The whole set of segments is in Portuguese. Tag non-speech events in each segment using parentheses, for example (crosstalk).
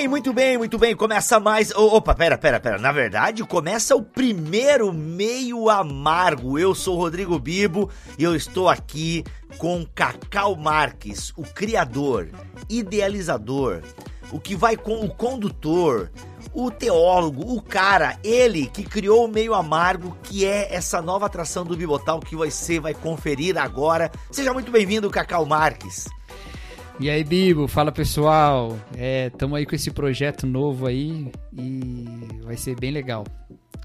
Muito bem, muito bem, muito bem. Começa mais. Opa, pera, pera, pera. Na verdade, começa o primeiro meio amargo. Eu sou Rodrigo Bibo e eu estou aqui com Cacau Marques, o criador, idealizador, o que vai com o condutor, o teólogo, o cara, ele que criou o meio amargo, que é essa nova atração do Bibotal que você vai conferir agora. Seja muito bem-vindo, Cacau Marques. E aí, Bibo, fala pessoal. É, tamo aí com esse projeto novo aí e vai ser bem legal.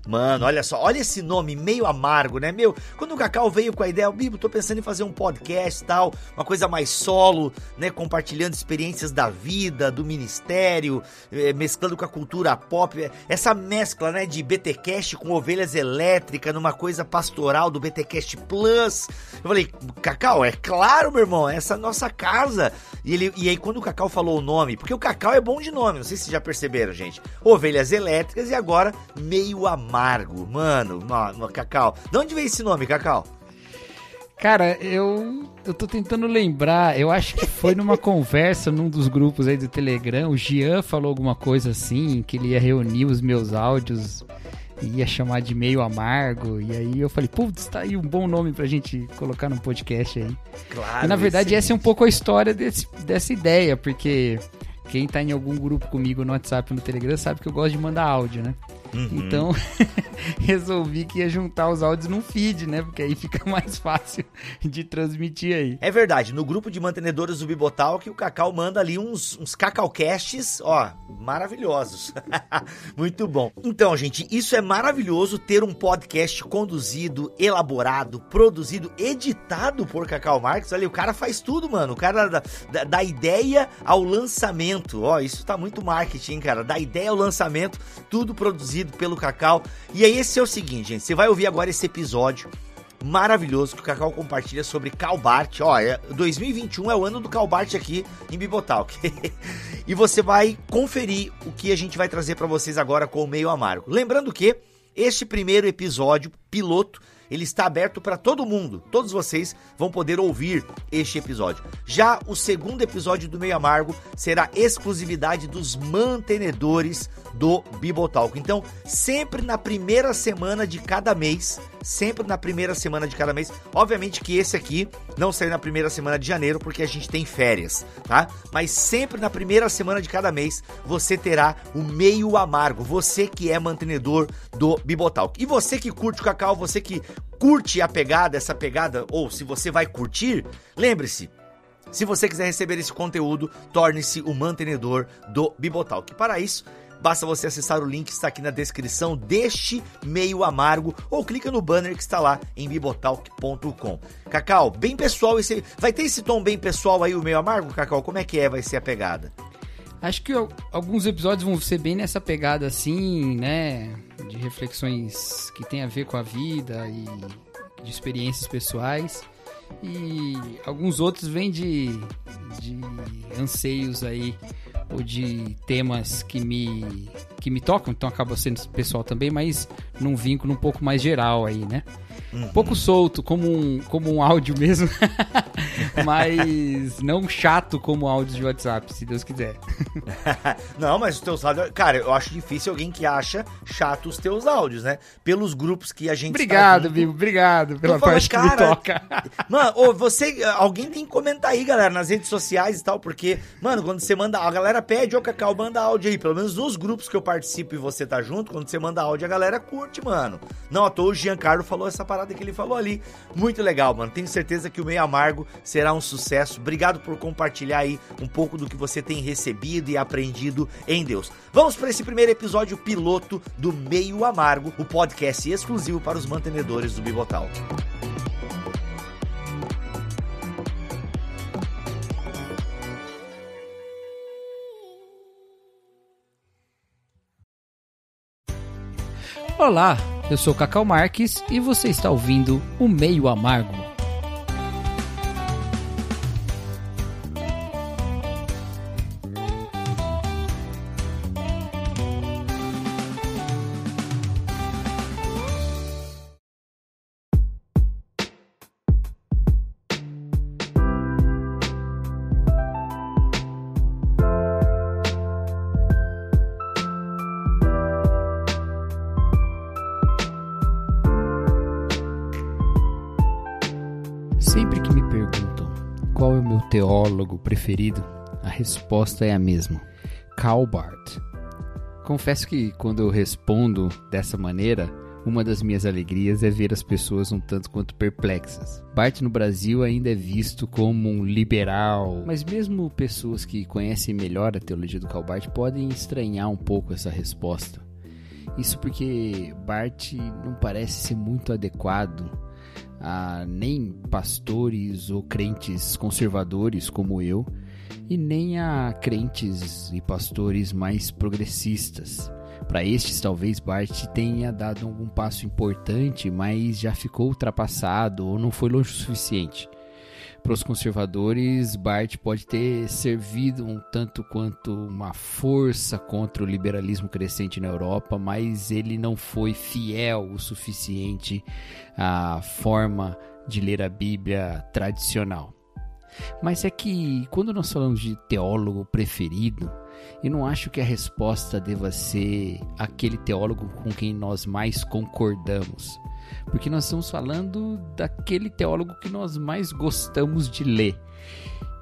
Mano, olha só, olha esse nome meio amargo, né? Meu, quando o Cacau veio com a ideia, Bibo, tô pensando em fazer um podcast tal, uma coisa mais solo, né? Compartilhando experiências da vida, do ministério, eh, mesclando com a cultura pop. Essa mescla, né, de BTcast com ovelhas elétricas numa coisa pastoral do BTcast Plus. Eu falei, Cacau, é claro, meu irmão, essa é a nossa casa. E, ele, e aí, quando o Cacau falou o nome, porque o Cacau é bom de nome, não sei se vocês já perceberam, gente. Ovelhas elétricas e agora meio amargo amargo. Mano, mano, Cacau. De onde veio esse nome, Cacau? Cara, eu, eu tô tentando lembrar. Eu acho que foi numa (laughs) conversa num dos grupos aí do Telegram. O Gian falou alguma coisa assim, que ele ia reunir os meus áudios e ia chamar de meio amargo. E aí eu falei, putz, tá aí um bom nome pra gente colocar no podcast aí. Claro. E na verdade, essa é um pouco a história desse, dessa ideia, porque quem tá em algum grupo comigo no WhatsApp no Telegram sabe que eu gosto de mandar áudio, né? Uhum. Então, (laughs) resolvi que ia juntar os áudios num feed, né? Porque aí fica (laughs) mais fácil de transmitir aí. É verdade, no grupo de mantenedores do Bibotal que o Cacau manda ali uns, uns cacaucasts, ó, maravilhosos. (laughs) Muito bom. Então, gente, isso é maravilhoso ter um podcast conduzido, elaborado, produzido, editado por Cacau Marques. Olha, o cara faz tudo, mano. O cara da, da, da ideia ao lançamento. Ó, isso tá muito marketing, cara. Da ideia ao lançamento, tudo produzido pelo Cacau. E aí esse é o seguinte, gente, você vai ouvir agora esse episódio maravilhoso que o Cacau compartilha sobre Calbart. Ó, 2021 é o ano do Calbart aqui em Bibotalk. (laughs) e você vai conferir o que a gente vai trazer para vocês agora com o meio amargo. Lembrando que este primeiro episódio piloto ele está aberto para todo mundo. Todos vocês vão poder ouvir este episódio. Já o segundo episódio do Meio Amargo será exclusividade dos mantenedores do Bibotalk. Então, sempre na primeira semana de cada mês, sempre na primeira semana de cada mês. Obviamente que esse aqui não sai na primeira semana de janeiro porque a gente tem férias, tá? Mas sempre na primeira semana de cada mês você terá o meio amargo. Você que é mantenedor do Bibotalk. E você que curte o cacau, você que curte a pegada, essa pegada, ou se você vai curtir, lembre-se, se você quiser receber esse conteúdo, torne-se o mantenedor do Bibotalk. Para isso, basta você acessar o link que está aqui na descrição deste meio amargo ou clica no banner que está lá em bibotalk.com. Cacau, bem pessoal, esse vai ter esse tom bem pessoal aí o meio amargo, Cacau? Como é que é vai ser a pegada? Acho que alguns episódios vão ser bem nessa pegada assim, né? De reflexões que tem a ver com a vida e de experiências pessoais. E alguns outros vêm de, de anseios aí, de temas que me, que me tocam, então acaba sendo pessoal também, mas num vínculo um pouco mais geral aí, né? Uhum. Um pouco solto, como um, como um áudio mesmo, (laughs) mas não chato como áudios de WhatsApp, se Deus quiser. (laughs) não, mas os teus áudios. Cara, eu acho difícil alguém que acha chato os teus áudios, né? Pelos grupos que a gente. Obrigado, Bibo, obrigado pela parte cara, que me toca. (laughs) Mano, ô, você. Alguém tem que comentar aí, galera, nas redes sociais e tal, porque, mano, quando você manda. A galera pede, ô Cacau, manda áudio aí. Pelo menos nos grupos que eu participo e você tá junto, quando você manda áudio, a galera curte, mano. Não à toa o Giancarlo falou essa parada que ele falou ali. Muito legal, mano. Tenho certeza que o Meio Amargo será um sucesso. Obrigado por compartilhar aí um pouco do que você tem recebido e aprendido em Deus. Vamos para esse primeiro episódio piloto do Meio Amargo, o podcast exclusivo para os mantenedores do Bibotal. Olá, eu sou Cacau Marques e você está ouvindo o Meio Amargo. Preferido, a resposta é a mesma: Karl Barth. Confesso que quando eu respondo dessa maneira, uma das minhas alegrias é ver as pessoas um tanto quanto perplexas. Barth no Brasil ainda é visto como um liberal, mas mesmo pessoas que conhecem melhor a teologia do Karl Barth podem estranhar um pouco essa resposta. Isso porque Barth não parece ser muito adequado a nem pastores ou crentes conservadores como eu, e nem a crentes e pastores mais progressistas. Para estes, talvez Bart tenha dado algum passo importante, mas já ficou ultrapassado ou não foi longe o suficiente. Para os conservadores, Bart pode ter servido um tanto quanto uma força contra o liberalismo crescente na Europa, mas ele não foi fiel o suficiente à forma de ler a Bíblia tradicional. Mas é que quando nós falamos de teólogo preferido, eu não acho que a resposta deva ser aquele teólogo com quem nós mais concordamos. Porque nós estamos falando daquele teólogo que nós mais gostamos de ler.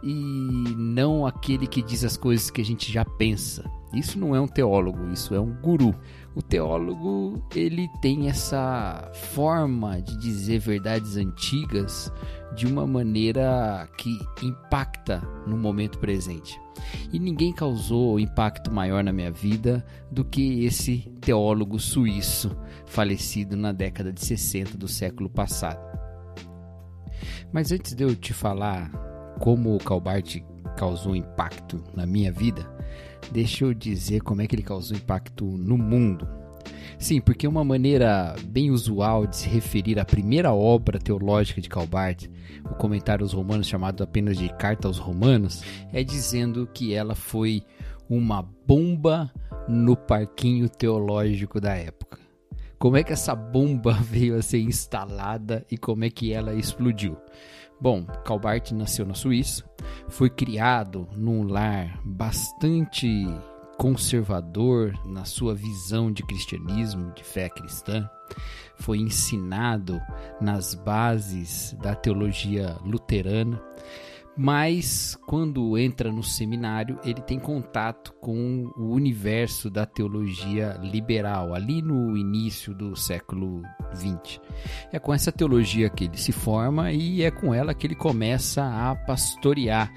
E não aquele que diz as coisas que a gente já pensa. Isso não é um teólogo, isso é um guru. O teólogo, ele tem essa forma de dizer verdades antigas de uma maneira que impacta no momento presente. E ninguém causou impacto maior na minha vida do que esse teólogo suíço falecido na década de 60 do século passado. Mas antes de eu te falar como o Calbart causou impacto na minha vida, deixa eu dizer como é que ele causou impacto no mundo. Sim, porque uma maneira bem usual de se referir à primeira obra teológica de Calbart, o comentário aos Romanos chamado apenas de Carta aos Romanos, é dizendo que ela foi uma bomba no parquinho teológico da época. Como é que essa bomba (laughs) veio a ser instalada e como é que ela explodiu? Bom, Calbart nasceu na Suíça, foi criado num lar bastante conservador na sua visão de cristianismo, de fé cristã, foi ensinado nas bases da teologia luterana, mas quando entra no seminário, ele tem contato com o universo da teologia liberal, ali no início do século XX. É com essa teologia que ele se forma e é com ela que ele começa a pastorear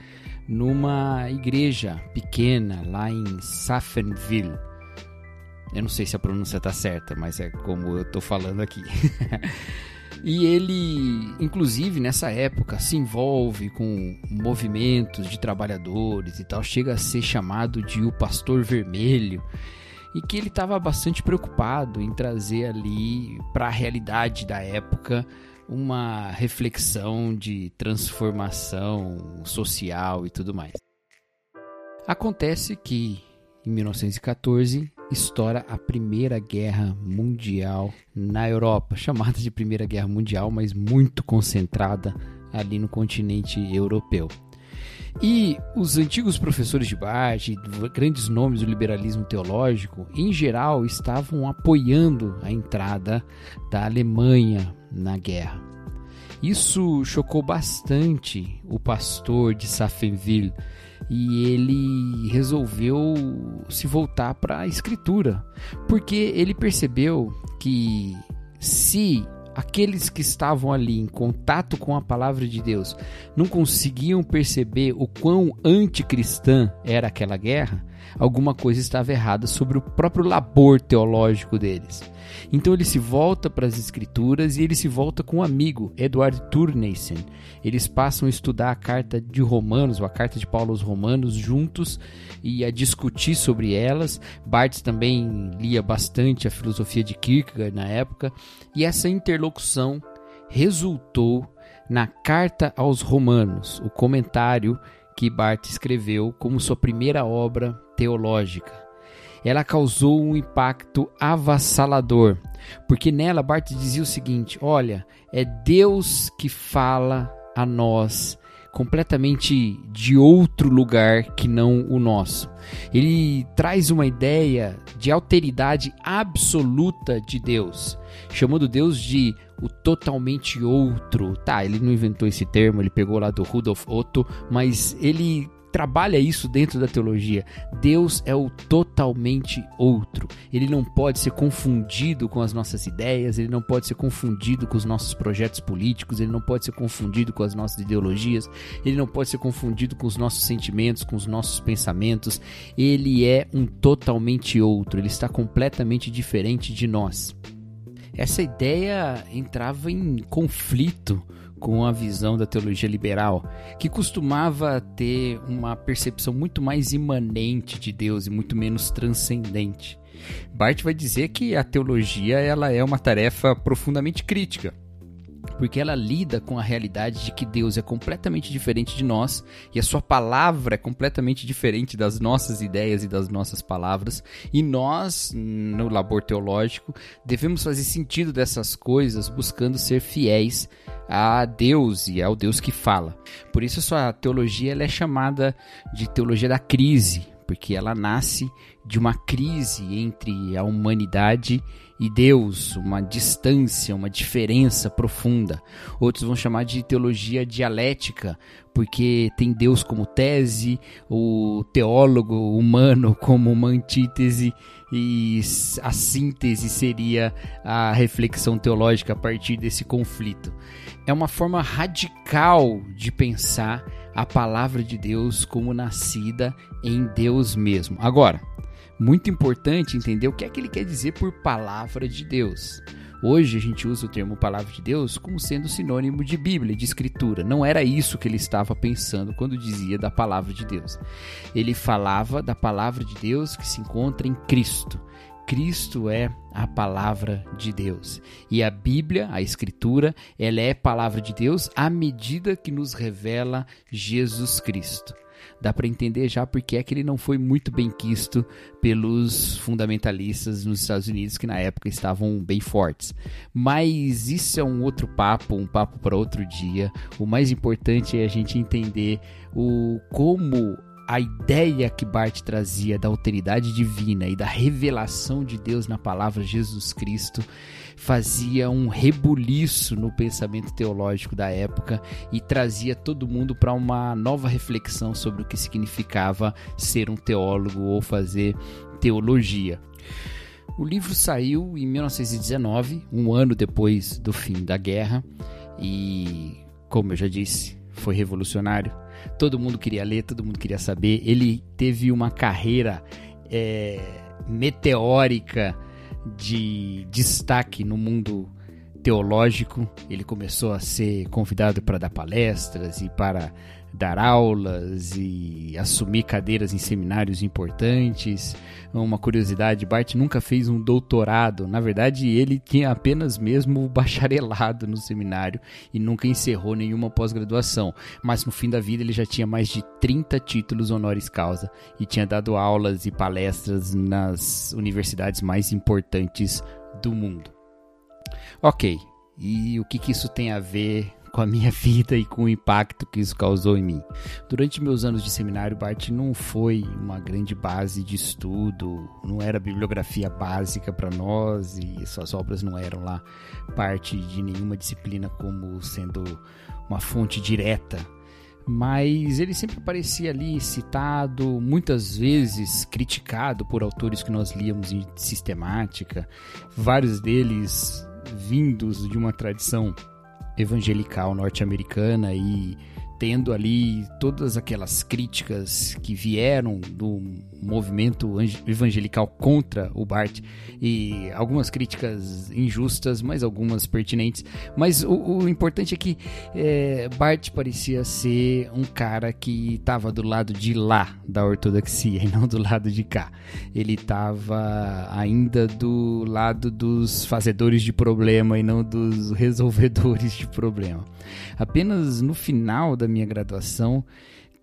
numa igreja pequena lá em Safenville. Eu não sei se a pronúncia está certa, mas é como eu estou falando aqui. (laughs) e ele, inclusive nessa época, se envolve com movimentos de trabalhadores e tal, chega a ser chamado de o Pastor Vermelho e que ele estava bastante preocupado em trazer ali para a realidade da época uma reflexão de transformação social e tudo mais. Acontece que em 1914 estoura a Primeira Guerra Mundial na Europa, (laughs) chamada de Primeira Guerra Mundial, mas muito concentrada ali no continente europeu. E os antigos professores de Barth, grandes nomes do liberalismo teológico, em geral estavam apoiando a entrada da Alemanha na guerra. Isso chocou bastante o pastor de Safenville e ele resolveu se voltar para a escritura, porque ele percebeu que se aqueles que estavam ali em contato com a palavra de Deus não conseguiam perceber o quão anticristã era aquela guerra, alguma coisa estava errada sobre o próprio labor teológico deles. Então ele se volta para as escrituras e ele se volta com um amigo, Edward Turneysen. Eles passam a estudar a carta de Romanos, ou a carta de Paulo aos Romanos, juntos e a discutir sobre elas. Barthes também lia bastante a filosofia de Kierkegaard na época, e essa interlocução resultou na Carta aos Romanos, o comentário que Barthes escreveu como sua primeira obra teológica. Ela causou um impacto avassalador, porque nela Barth dizia o seguinte: olha, é Deus que fala a nós completamente de outro lugar que não o nosso. Ele traz uma ideia de alteridade absoluta de Deus, chamando Deus de o totalmente outro. Tá, ele não inventou esse termo, ele pegou lá do Rudolf Otto, mas ele trabalha isso dentro da teologia. Deus é o totalmente outro. Ele não pode ser confundido com as nossas ideias, ele não pode ser confundido com os nossos projetos políticos, ele não pode ser confundido com as nossas ideologias, ele não pode ser confundido com os nossos sentimentos, com os nossos pensamentos. Ele é um totalmente outro, ele está completamente diferente de nós. Essa ideia entrava em conflito com a visão da teologia liberal, que costumava ter uma percepção muito mais imanente de Deus e muito menos transcendente. Bart vai dizer que a teologia ela é uma tarefa profundamente crítica porque ela lida com a realidade de que Deus é completamente diferente de nós e a sua palavra é completamente diferente das nossas ideias e das nossas palavras, e nós, no labor teológico, devemos fazer sentido dessas coisas buscando ser fiéis a Deus e ao Deus que fala. Por isso a sua teologia ela é chamada de teologia da crise, porque ela nasce de uma crise entre a humanidade e Deus, uma distância, uma diferença profunda. Outros vão chamar de teologia dialética, porque tem Deus como tese, o teólogo humano (laughs) como uma antítese e a síntese seria a reflexão teológica a partir desse conflito. É uma forma radical de pensar a palavra de Deus como nascida em Deus mesmo. Agora, muito importante entender o que é que ele quer dizer por palavra de Deus. Hoje a gente usa o termo palavra de Deus como sendo sinônimo de Bíblia, de Escritura. Não era isso que ele estava pensando quando dizia da palavra de Deus. Ele falava da palavra de Deus que se encontra em Cristo. Cristo é a palavra de Deus. E a Bíblia, a Escritura, ela é palavra de Deus à medida que nos revela Jesus Cristo dá para entender já porque é que ele não foi muito bem quisto pelos fundamentalistas nos Estados Unidos que na época estavam bem fortes. Mas isso é um outro papo, um papo para outro dia. O mais importante é a gente entender o como a ideia que Bart trazia da autoridade divina e da revelação de Deus na palavra Jesus Cristo fazia um rebuliço no pensamento teológico da época e trazia todo mundo para uma nova reflexão sobre o que significava ser um teólogo ou fazer teologia. O livro saiu em 1919, um ano depois do fim da guerra, e, como eu já disse, foi revolucionário todo mundo queria ler, todo mundo queria saber. Ele teve uma carreira é, meteórica de destaque no mundo teológico. Ele começou a ser convidado para dar palestras e para dar aulas e assumir cadeiras em seminários importantes. Uma curiosidade, Bart nunca fez um doutorado. Na verdade, ele tinha apenas mesmo bacharelado no seminário e nunca encerrou nenhuma pós-graduação. Mas no fim da vida ele já tinha mais de 30 títulos honoris causa e tinha dado aulas e palestras nas universidades mais importantes do mundo. Ok, e o que, que isso tem a ver com a minha (laughs) vida e com o impacto que isso causou em mim. Durante meus anos de seminário, Bart não foi uma grande base de estudo, não era bibliografia básica para nós e suas obras não eram lá parte de nenhuma disciplina como sendo uma fonte direta mas ele sempre aparecia ali citado, muitas vezes criticado por autores que nós líamos em sistemática, vários deles vindos de uma tradição evangelical norte-americana e tendo ali todas aquelas críticas que vieram do movimento evangelical contra o Bart e algumas críticas injustas, mas algumas pertinentes. Mas o, o importante é que é, Bart parecia ser um cara que estava do lado de lá da ortodoxia (laughs) e não do lado de cá. Ele estava ainda do lado dos fazedores de problema e não dos (laughs) resolvedores de problema. Apenas no final da minha graduação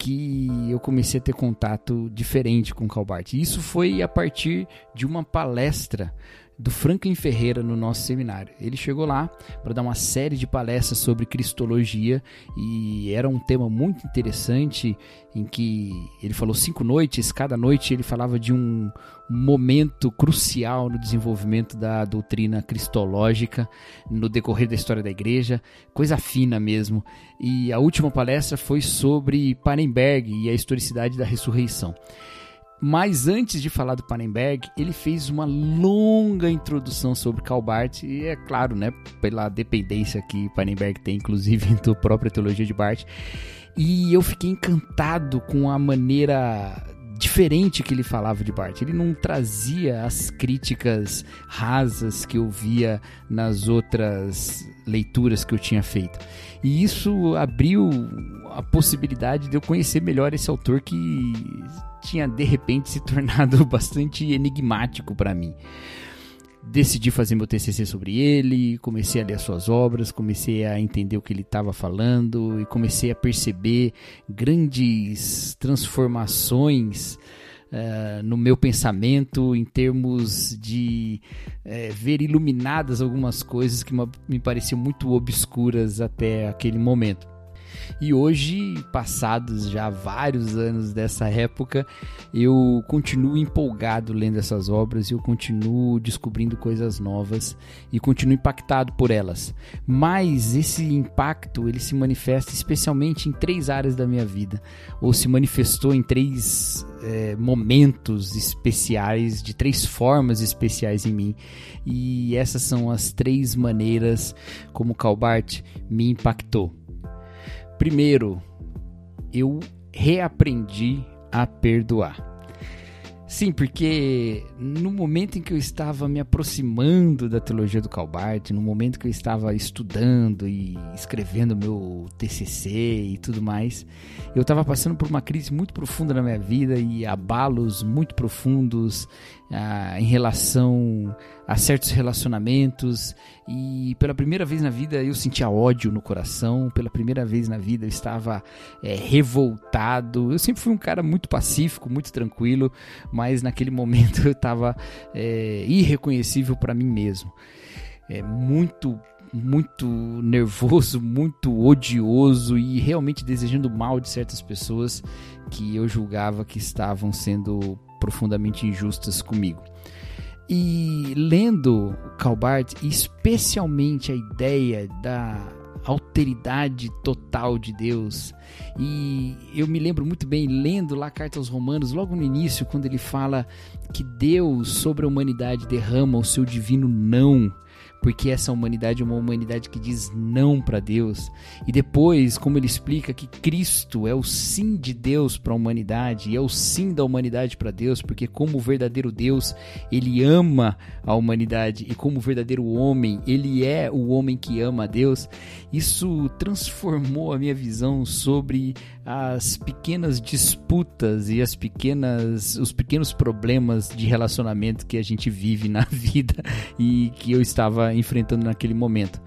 que eu comecei a ter contato diferente com o Calbart. Isso foi a partir de uma palestra do Franklin Ferreira no nosso seminário. Ele chegou lá para dar uma série de palestras sobre cristologia e era um tema muito interessante em que ele falou cinco noites, cada noite ele falava de um momento crucial no desenvolvimento da doutrina cristológica no decorrer da história da igreja, coisa fina mesmo. E a última palestra foi sobre Parenberg e a historicidade da ressurreição. Mas antes de falar do Pannenberg, ele fez uma longa introdução sobre Calbart e é claro, né, pela dependência que Pannenberg tem, inclusive, (laughs) da própria teologia de Barth. E eu fiquei encantado com a maneira diferente que ele falava de Barth. Ele não trazia as críticas rasas que eu via nas outras leituras que eu tinha feito. E isso abriu a possibilidade de eu conhecer melhor esse autor que tinha de repente se tornado (laughs) bastante enigmático para mim. Decidi fazer meu TCC sobre ele, comecei a ler as suas obras, comecei a entender o que ele estava falando e comecei a perceber grandes transformações uh, no meu pensamento em termos de uh, ver iluminadas algumas coisas que me pareciam muito obscuras até aquele momento. E hoje, passados já vários anos dessa época, eu continuo empolgado lendo essas obras, eu continuo descobrindo coisas novas e continuo impactado por elas. Mas esse impacto ele se manifesta especialmente em três áreas da minha vida, ou se manifestou em três é, momentos especiais, de três formas especiais em mim. E essas são as três maneiras como Calbart me impactou. Primeiro, eu reaprendi a perdoar. Sim, porque no momento em que eu estava me aproximando da teologia do Calbart, no momento que eu estava estudando e escrevendo meu TCC e tudo mais, eu estava passando por uma crise muito profunda na minha vida e abalos muito profundos ah, em relação a certos relacionamentos e pela primeira vez na vida eu sentia ódio no coração, pela primeira vez na vida eu estava é, revoltado. Eu sempre fui um cara muito pacífico, muito tranquilo, mas naquele (laughs) momento eu estava é, irreconhecível para mim mesmo. É muito muito nervoso, (laughs) muito odioso e realmente desejando mal de certas pessoas que eu julgava que estavam sendo profundamente injustas comigo. E lendo Calbart, especialmente a ideia da alteridade total de Deus. E eu me lembro muito bem lendo lá a carta aos Romanos, logo no início, quando ele fala que Deus sobre a humanidade derrama o seu divino não porque essa humanidade é uma humanidade que diz não para Deus. E depois, como ele explica que Cristo é o sim de Deus para a humanidade, e é o sim da humanidade para Deus, porque como verdadeiro Deus, ele ama a humanidade, e como verdadeiro homem, ele é o homem que ama a Deus. Isso transformou a minha visão sobre as pequenas disputas e as pequenas os pequenos problemas de relacionamento que a gente vive na (laughs) vida e que eu estava enfrentando naquele momento.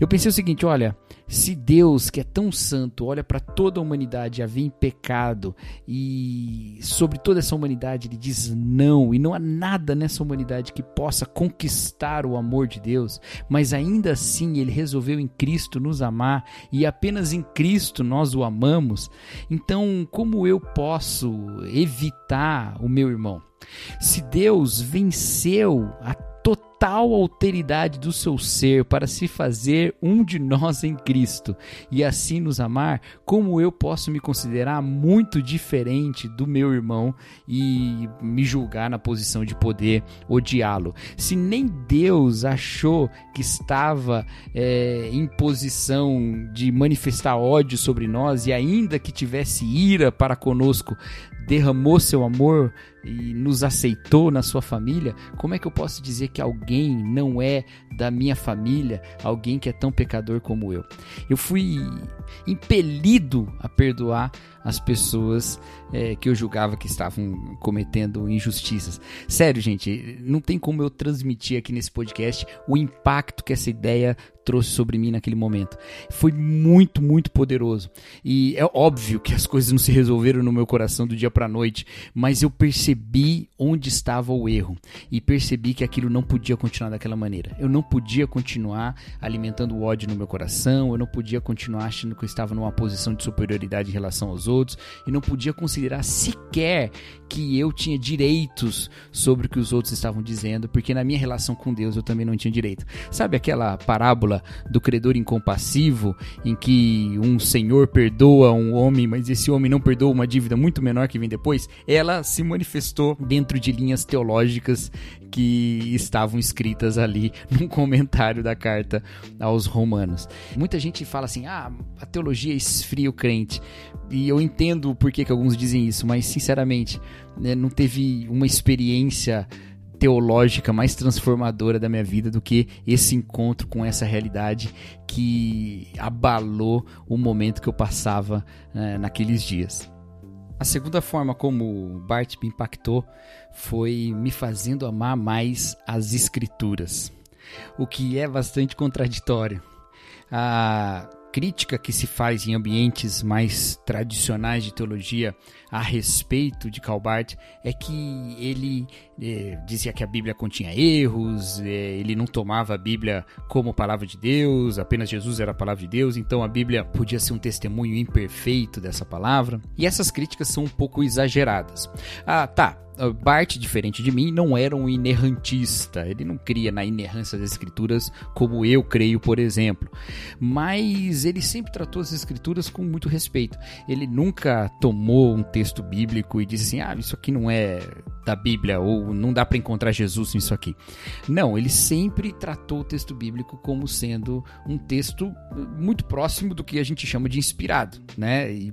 Eu pensei o seguinte, olha, se Deus, que é tão santo, olha para toda a humanidade, havia em pecado, e sobre toda essa humanidade ele diz não, e não há nada nessa humanidade que possa conquistar o amor de Deus, mas ainda assim ele resolveu em Cristo nos amar, e apenas em Cristo nós o amamos, então como eu posso evitar o meu irmão? Se Deus venceu a total alteridade do seu ser para se fazer um de nós em Cristo e assim nos amar, como eu posso me considerar muito diferente do meu irmão e me julgar na posição de poder odiá-lo? Se nem Deus achou que estava é, em posição de manifestar ódio sobre nós e ainda que tivesse ira para conosco, derramou seu amor e nos aceitou na sua família, como é que eu posso dizer que alguém não é da minha família, alguém que é tão pecador como eu? Eu fui impelido a perdoar as pessoas é, que eu julgava que estavam cometendo injustiças. Sério, gente, não tem como eu transmitir aqui nesse podcast o impacto que essa ideia trouxe sobre mim naquele momento. Foi muito, muito poderoso. E é óbvio que as coisas não se resolveram no meu coração do dia para noite, mas eu percebi onde estava o erro e percebi que aquilo não podia continuar daquela maneira. Eu não podia continuar alimentando o ódio no meu coração, eu não podia continuar achando que eu estava numa posição de superioridade em relação aos outros e não podia considerar sequer que eu tinha direitos sobre o que os outros estavam dizendo, porque na minha relação com Deus eu também não tinha direito. Sabe aquela parábola do credor incompassivo em que um senhor perdoa um homem, mas esse homem não perdoa uma dívida muito menor que vem depois? Ela se manifestou dentro de linhas teológicas que estavam escritas ali (laughs) num comentário da carta aos romanos. Muita gente fala assim: "Ah, a teologia esfria o crente". E eu entendo por que, que alguns dizem isso, mas sinceramente, né, não teve uma experiência teológica mais transformadora da minha vida do que esse encontro com essa realidade que abalou o momento que eu passava né, naqueles dias. A segunda forma como Bart me impactou foi me fazendo amar mais as escrituras, o que é bastante contraditório. A crítica que se faz em ambientes mais tradicionais de teologia a respeito de Calbart é que ele é, dizia que a Bíblia continha erros, é, ele não tomava a Bíblia como palavra de Deus, apenas Jesus era a palavra de Deus, então a Bíblia podia ser um testemunho imperfeito dessa palavra. E essas críticas são um pouco exageradas. Ah, tá, Bart, diferente de mim, não era um inerrantista. Ele não cria na inerrância das escrituras como eu creio, por exemplo. Mas ele sempre tratou as escrituras com muito respeito. Ele nunca tomou um texto bíblico e disse assim: ah, isso aqui não é da Bíblia ou não dá para encontrar Jesus nisso aqui. Não, ele sempre tratou o texto bíblico como sendo um texto muito próximo do que a gente chama de inspirado, né? E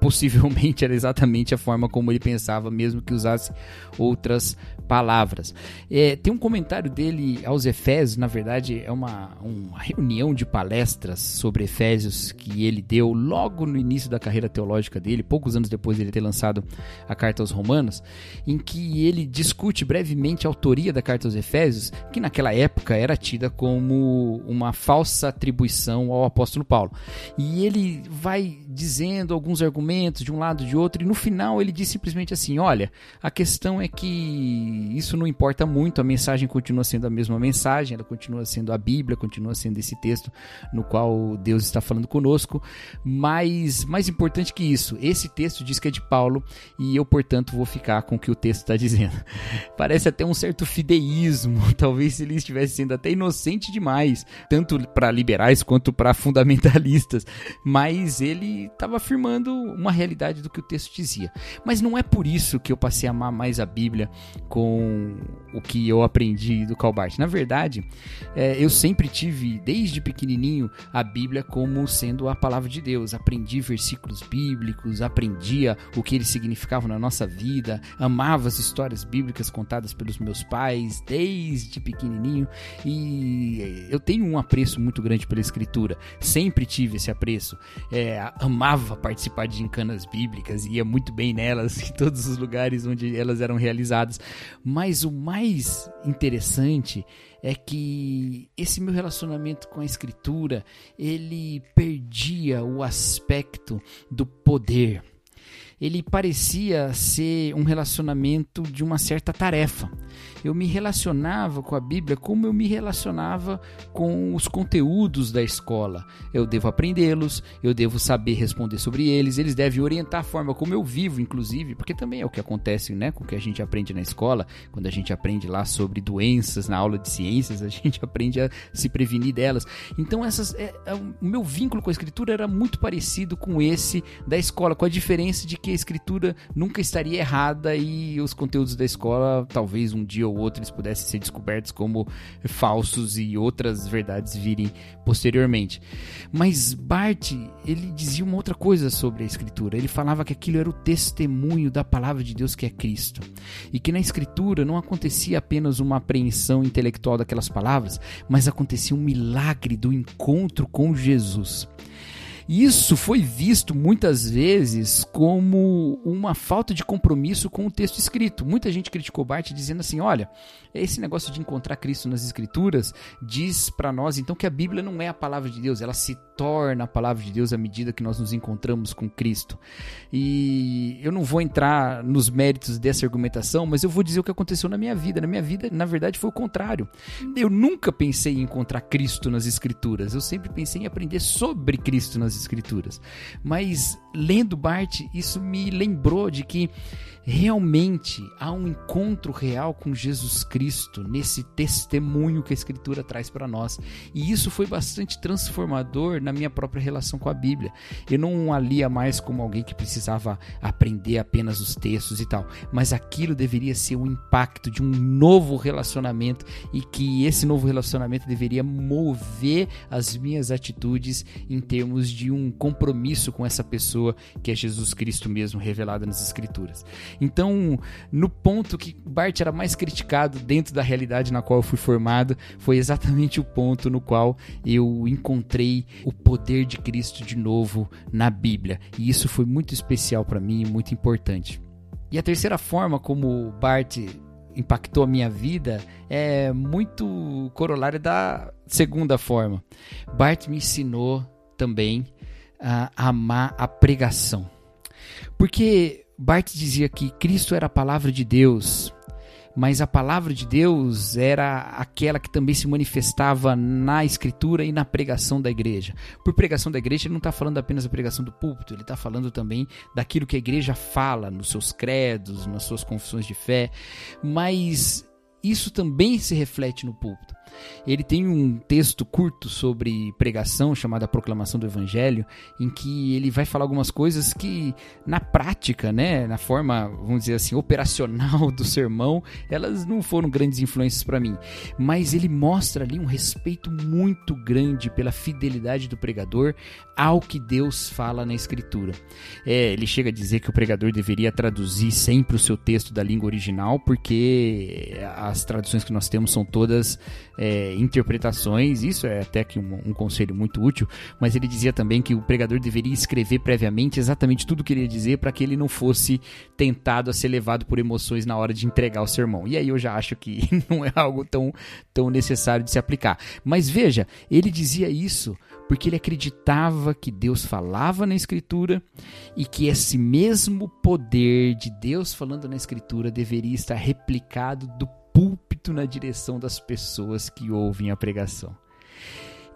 possivelmente era exatamente a forma como ele pensava, mesmo que usasse outras palavras. É, tem um comentário dele aos Efésios, na verdade, é uma, uma reunião de palestras sobre Efésios que ele deu logo no início da carreira teológica dele, poucos anos depois de ele ter lançado a carta aos Romanos, em que ele discute brevemente a autoria da carta aos Efésios, que naquela época era tida como uma falsa atribuição ao apóstolo Paulo. E ele vai dizendo alguns argumentos de um lado e de outro, e no final ele diz simplesmente assim: olha, a questão é que isso não importa muito, a mensagem continua sendo a mesma mensagem, ela continua sendo a Bíblia, continua sendo esse texto no qual Deus está falando conosco, mas mais importante que isso, esse texto diz que é de Paulo e eu, portanto, vou ficar com o que o texto está dizendo. (laughs) Parece até um certo fideísmo, (laughs) talvez ele estivesse sendo até inocente demais, tanto para liberais quanto para fundamentalistas, mas ele estava afirmando uma realidade do que o texto dizia. Mas não é por isso que eu passei a amar mais a Bíblia com o que eu aprendi do Calbart. Na verdade, é, eu sempre tive, desde pequenininho, a Bíblia como sendo a palavra de Deus. Aprendi versículos bíblicos, aprendia o que eles significavam na nossa vida, amava as histórias bíblicas contadas pelos meus pais desde pequenininho e eu tenho um apreço muito grande pela Escritura. Sempre tive esse apreço. É, amava participar de gincanas bíblicas, ia muito bem nelas, (laughs) em todos os lugares onde elas eram realizadas. Mas o mais interessante é que esse meu relacionamento com a escritura, ele perdia o aspecto do poder. Ele parecia ser um relacionamento de uma certa tarefa eu me relacionava com a Bíblia como eu me relacionava com os conteúdos da escola. Eu devo aprendê-los, eu devo saber responder sobre eles, eles devem orientar a forma como eu vivo, inclusive, porque também é o que acontece né, com o que a gente aprende na escola, quando a gente aprende lá sobre doenças na aula de ciências, a gente (laughs) aprende a se prevenir delas. Então, essas, é, é, o meu vínculo com a escritura era muito parecido com esse da escola, com a diferença de que a escritura nunca estaria errada e os conteúdos da escola talvez um dia ou outro eles pudessem ser descobertos como falsos e outras verdades virem posteriormente. Mas Bart, ele dizia uma outra coisa sobre a escritura. Ele falava que aquilo era o testemunho da palavra de Deus que é Cristo. E que na escritura não acontecia apenas uma apreensão intelectual daquelas palavras, mas acontecia um milagre do encontro com Jesus. Isso foi visto muitas vezes como uma falta de compromisso com o texto escrito. Muita gente criticou Bart dizendo assim: olha, esse negócio de encontrar Cristo nas Escrituras diz para nós então que a Bíblia não é a palavra de Deus, ela se torna a palavra de Deus à medida que nós nos encontramos com Cristo. E eu não vou entrar nos méritos dessa argumentação, mas eu vou dizer o que aconteceu na minha vida. Na minha vida, na verdade, foi o contrário. Eu nunca pensei em encontrar Cristo nas Escrituras, eu sempre pensei em aprender sobre Cristo nas Escrituras. Mas lendo Bart, isso me lembrou de que realmente há um encontro real com Jesus Cristo nesse testemunho que a Escritura traz para nós. E isso foi bastante transformador na minha própria relação com a Bíblia. Eu não a lia mais como alguém que precisava aprender apenas os textos e tal, mas aquilo deveria ser o impacto de um novo relacionamento e que esse novo relacionamento deveria mover as minhas atitudes em termos de um compromisso com essa pessoa que é Jesus Cristo mesmo revelado nas Escrituras. Então, no ponto que Bart era mais criticado dentro da realidade na qual eu fui formado, foi exatamente o ponto no qual eu encontrei o poder de Cristo de novo na Bíblia. E isso foi muito especial para mim, muito importante. E a terceira forma como Bart impactou a minha vida é muito corolário da segunda forma. Bart me ensinou também a amar a pregação. Porque Bart dizia que Cristo era a palavra de Deus, mas a palavra de Deus era aquela que também se manifestava na escritura e na pregação da igreja. Por pregação da igreja, ele não está falando apenas da pregação do púlpito, ele está falando também daquilo que a igreja fala nos seus credos, nas suas confissões de fé, mas isso também se reflete no púlpito. Ele tem um texto curto sobre pregação chamado A Proclamação do Evangelho, em que ele vai falar algumas coisas que, na prática, né, na forma, vamos dizer assim, (laughs) operacional do sermão, elas não foram grandes influências para mim. Mas ele mostra ali um respeito muito grande pela fidelidade do pregador ao que Deus fala na Escritura. É, ele chega a dizer que o pregador deveria traduzir sempre o seu texto da língua original, porque as traduções que nós temos são todas é, interpretações, isso é até que um, um, conselho muito útil, mas ele dizia também que o pregador deveria escrever previamente exatamente tudo o que ele ia dizer para que ele não fosse tentado a ser levado por emoções na hora de entregar o sermão. E aí eu já acho que (laughs) não é algo tão, tão necessário de se aplicar. Mas veja, ele dizia isso porque ele acreditava que Deus falava na Escritura e que esse mesmo poder de Deus falando na Escritura deveria estar replicado do púlpito na direção das pessoas que ouvem a pregação.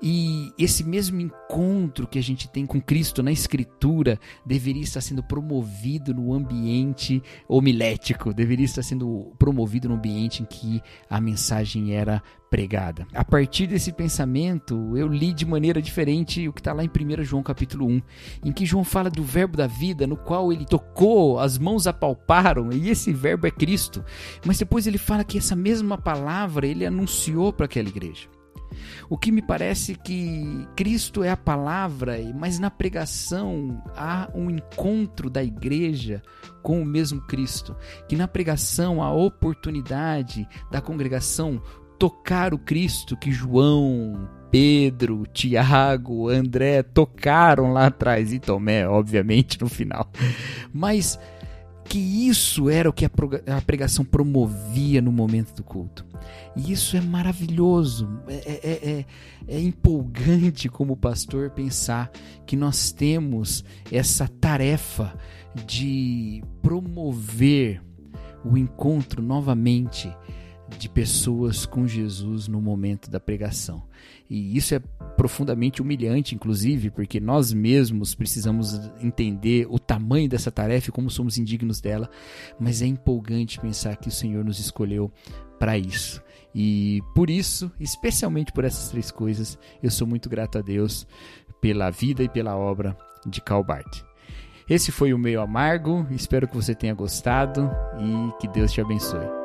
E esse mesmo encontro que a gente tem com Cristo na Escritura deveria estar sendo promovido no ambiente homilético, deveria estar sendo promovido no ambiente em que a mensagem era pregada. A partir desse pensamento, eu li de maneira diferente o que está lá em 1 João capítulo 1, em que João fala do verbo da vida, no qual ele tocou, as mãos apalparam, e esse verbo é Cristo. Mas depois ele fala que essa mesma palavra ele anunciou para aquela igreja. O que me parece que Cristo é a palavra, mas na pregação há um encontro da igreja com o mesmo Cristo. Que na pregação há oportunidade da congregação tocar o Cristo que João, Pedro, Tiago, André tocaram lá atrás e Tomé, obviamente, no final. Mas que isso era o que a pregação promovia no momento do culto. E isso é maravilhoso, é, é, é, é, empolgante como pastor pensar que nós temos essa tarefa de promover o encontro novamente de pessoas com Jesus no momento da pregação. E isso é profundamente humilhante, inclusive, porque nós mesmos precisamos entender o tamanho dessa tarefa e como somos indignos dela, mas é empolgante pensar que o Senhor nos escolheu para isso. E por isso, especialmente por essas três coisas, eu sou muito grato a Deus pela vida e pela obra de Calbart. Esse foi o meio amargo, espero que você tenha gostado e que Deus te abençoe.